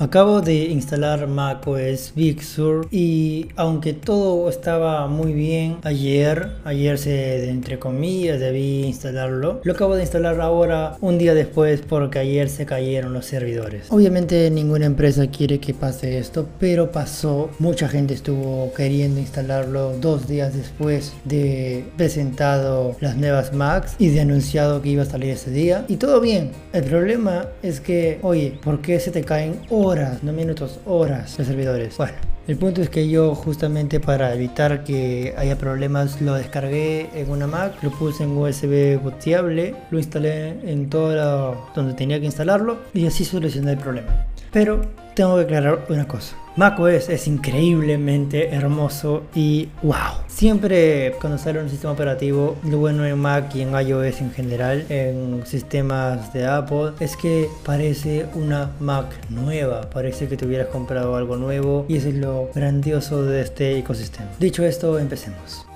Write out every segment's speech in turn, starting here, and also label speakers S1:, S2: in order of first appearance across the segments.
S1: Acabo de instalar macOS Big Sur y aunque todo estaba muy bien ayer, ayer se entre comillas debí instalarlo, lo acabo de instalar ahora un día después porque ayer se cayeron los servidores. Obviamente ninguna empresa quiere que pase esto, pero pasó, mucha gente estuvo queriendo instalarlo dos días después de presentado las nuevas Macs y de anunciado que iba a salir ese día y todo bien. El problema es que, oye, ¿por qué se te caen horas, no minutos, horas los servidores. Bueno, el punto es que yo justamente para evitar que haya problemas lo descargué en una Mac, lo puse en USB boteable, lo instalé en todo donde tenía que instalarlo y así solucioné el problema. Pero tengo que aclarar una cosa. macOS es increíblemente hermoso y wow. Siempre cuando sale un sistema operativo, lo bueno en Mac y en iOS en general, en sistemas de Apple, es que parece una Mac nueva. Parece que te hubieras comprado algo nuevo y eso es lo grandioso de este ecosistema. Dicho esto, empecemos.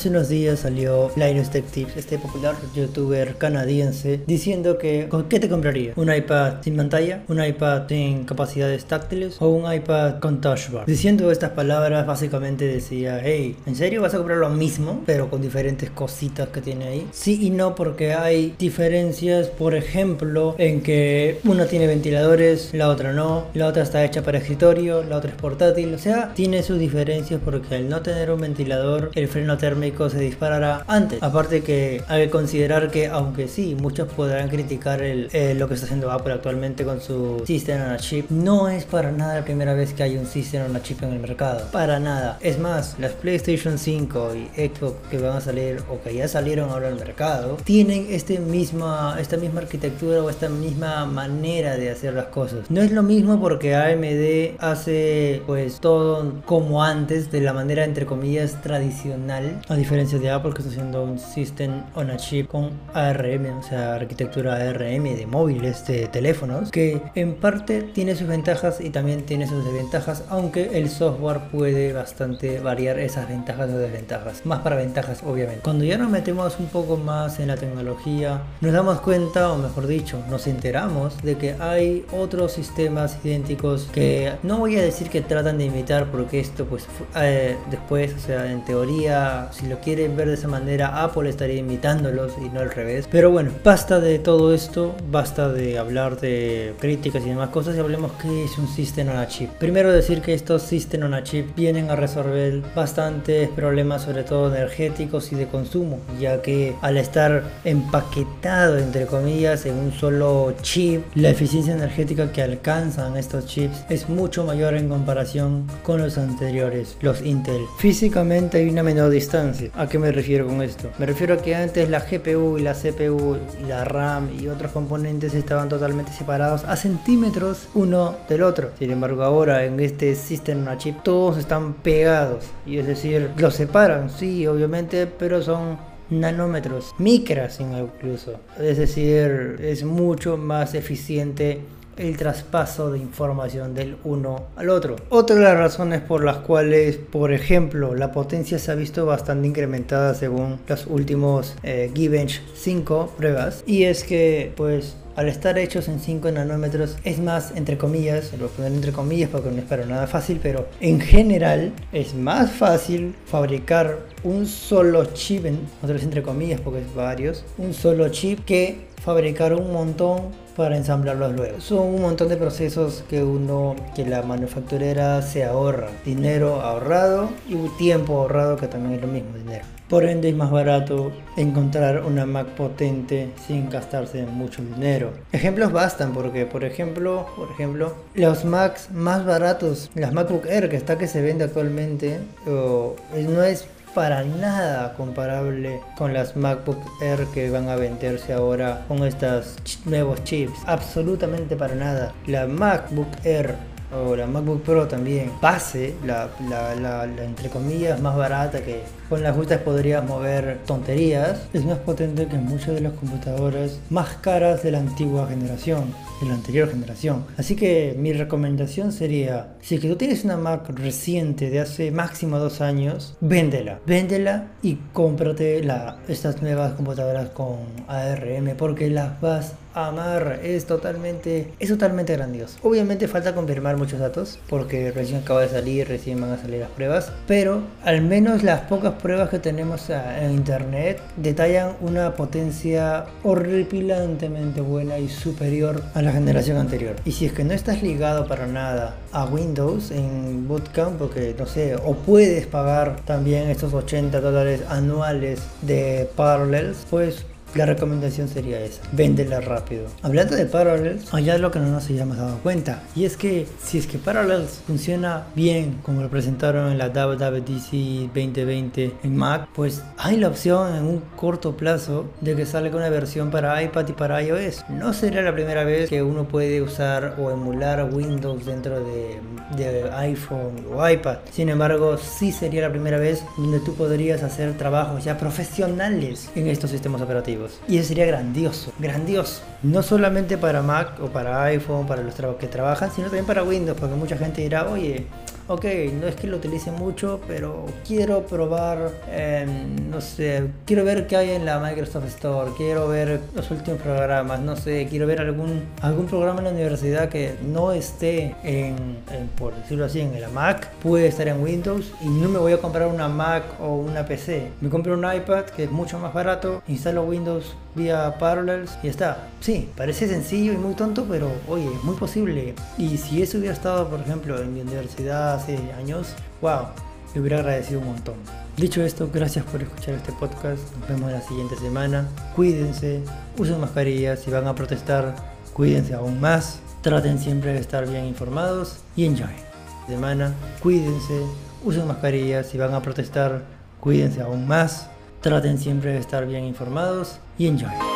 S1: Hace unos días salió Linus Tech Tips, este popular youtuber canadiense, diciendo que ¿con qué te compraría? ¿Un iPad sin pantalla? ¿Un iPad sin capacidades táctiles? ¿O un iPad con touch bar? Diciendo estas palabras básicamente decía, hey, ¿en serio vas a comprar lo mismo pero con diferentes cositas que tiene ahí? Sí y no porque hay diferencias, por ejemplo, en que una tiene ventiladores, la otra no, la otra está hecha para escritorio, la otra es portátil, o sea, tiene sus diferencias porque al no tener un ventilador, el freno térmico se disparará antes. Aparte que hay que considerar que aunque sí, muchos podrán criticar el, eh, lo que está haciendo Apple actualmente con su System on a Chip, no es para nada la primera vez que hay un System on a Chip en el mercado. Para nada. Es más, las PlayStation 5 y Xbox que van a salir o que ya salieron ahora al mercado, tienen este misma, esta misma arquitectura o esta misma manera de hacer las cosas. No es lo mismo porque AMD hace pues todo como antes, de la manera entre comillas tradicional diferencia de Apple que está haciendo un System on a Chip con ARM, o sea, arquitectura ARM de móviles, de teléfonos, que en parte tiene sus ventajas y también tiene sus desventajas, aunque el software puede bastante variar esas ventajas o desventajas. Más para ventajas, obviamente. Cuando ya nos metemos un poco más en la tecnología, nos damos cuenta, o mejor dicho, nos enteramos de que hay otros sistemas idénticos que no voy a decir que tratan de imitar, porque esto pues eh, después, o sea, en teoría si lo quieren ver de esa manera, Apple estaría imitándolos y no al revés. Pero bueno, basta de todo esto, basta de hablar de críticas y demás cosas y hablemos qué es un System on a Chip. Primero decir que estos System on a Chip vienen a resolver bastantes problemas, sobre todo energéticos y de consumo, ya que al estar empaquetado entre comillas en un solo chip, la eficiencia energética que alcanzan estos chips es mucho mayor en comparación con los anteriores, los Intel. Físicamente hay una menor distancia ¿A qué me refiero con esto? Me refiero a que antes la GPU y la CPU y la RAM y otros componentes estaban totalmente separados a centímetros uno del otro. Sin embargo, ahora en este System on Chip todos están pegados. Y es decir, los separan, sí, obviamente, pero son nanómetros, micras incluso. Es decir, es mucho más eficiente el traspaso de información del uno al otro. Otra de las razones por las cuales, por ejemplo, la potencia se ha visto bastante incrementada según los últimos eh, Geekbench 5 pruebas y es que pues al estar hechos en 5 nanómetros es más, entre comillas, lo voy a poner entre comillas porque no es para nada fácil, pero en general es más fácil fabricar un solo chip, en otras entre comillas porque es varios, un solo chip que fabricar un montón para ensamblarlos luego. Son un montón de procesos que uno, que la manufacturera se ahorra. Dinero ahorrado y tiempo ahorrado que también es lo mismo, dinero. Por ende es más barato encontrar una Mac potente sin gastarse mucho dinero. Ejemplos bastan porque, por ejemplo, por ejemplo, los Macs más baratos, las MacBook Air que está que se vende actualmente, no es para nada comparable con las MacBook Air que van a venderse ahora con estos nuevos chips. Absolutamente para nada. La MacBook Air o la MacBook Pro también, la, la, entre comillas más barata que con las justas podrías mover tonterías, es más potente que muchas de las computadoras más caras de la antigua generación, de la anterior generación. Así que mi recomendación sería, si es que tú tienes una Mac reciente de hace máximo dos años, véndela, véndela y cómprate la, estas nuevas computadoras con ARM porque las vas amar. Es totalmente es totalmente grandioso. Obviamente falta confirmar muchos datos porque recién acaba de salir recién van a salir las pruebas pero al menos las pocas pruebas que tenemos en internet detallan una potencia horripilantemente buena y superior a la generación anterior. Y si es que no estás ligado para nada a Windows en Bootcamp porque no sé o puedes pagar también estos 80 dólares anuales de Parallels pues la recomendación sería esa, véndela rápido. Hablando de Parallels, hay algo que no nos hayamos dado cuenta. Y es que si es que Parallels funciona bien como lo presentaron en la WWDC 2020 en Mac, pues hay la opción en un corto plazo de que salga una versión para iPad y para iOS. No sería la primera vez que uno puede usar o emular Windows dentro de, de iPhone o iPad. Sin embargo, sí sería la primera vez donde tú podrías hacer trabajos ya profesionales en estos sistemas operativos. Y eso sería grandioso, grandioso. No solamente para Mac o para iPhone, para los que trabajan, sino también para Windows, porque mucha gente dirá, oye, ok, no es que lo utilice mucho, pero quiero probar, em, no sé, quiero ver qué hay en la Microsoft Store, quiero ver los últimos programas, no sé, quiero ver algún, algún programa en la universidad que no esté en, por decirlo así, en la Mac, puede estar en Windows y no me voy a comprar una Mac o una PC. Me compro un iPad que es mucho más barato, instalo Windows vía Parallels y está. Sí, parece sencillo y muy tonto, pero oye, es muy posible. Y si eso hubiera estado, por ejemplo, en mi universidad hace años, wow, le hubiera agradecido un montón. Dicho esto, gracias por escuchar este podcast. Nos vemos la siguiente semana. Cuídense, usen mascarillas. Si van a protestar, cuídense aún más. Traten siempre de estar bien informados y enjoy. Semana, cuídense, usen mascarillas. Si van a protestar, cuídense aún más. Traten siempre de estar bien informados y enjoy.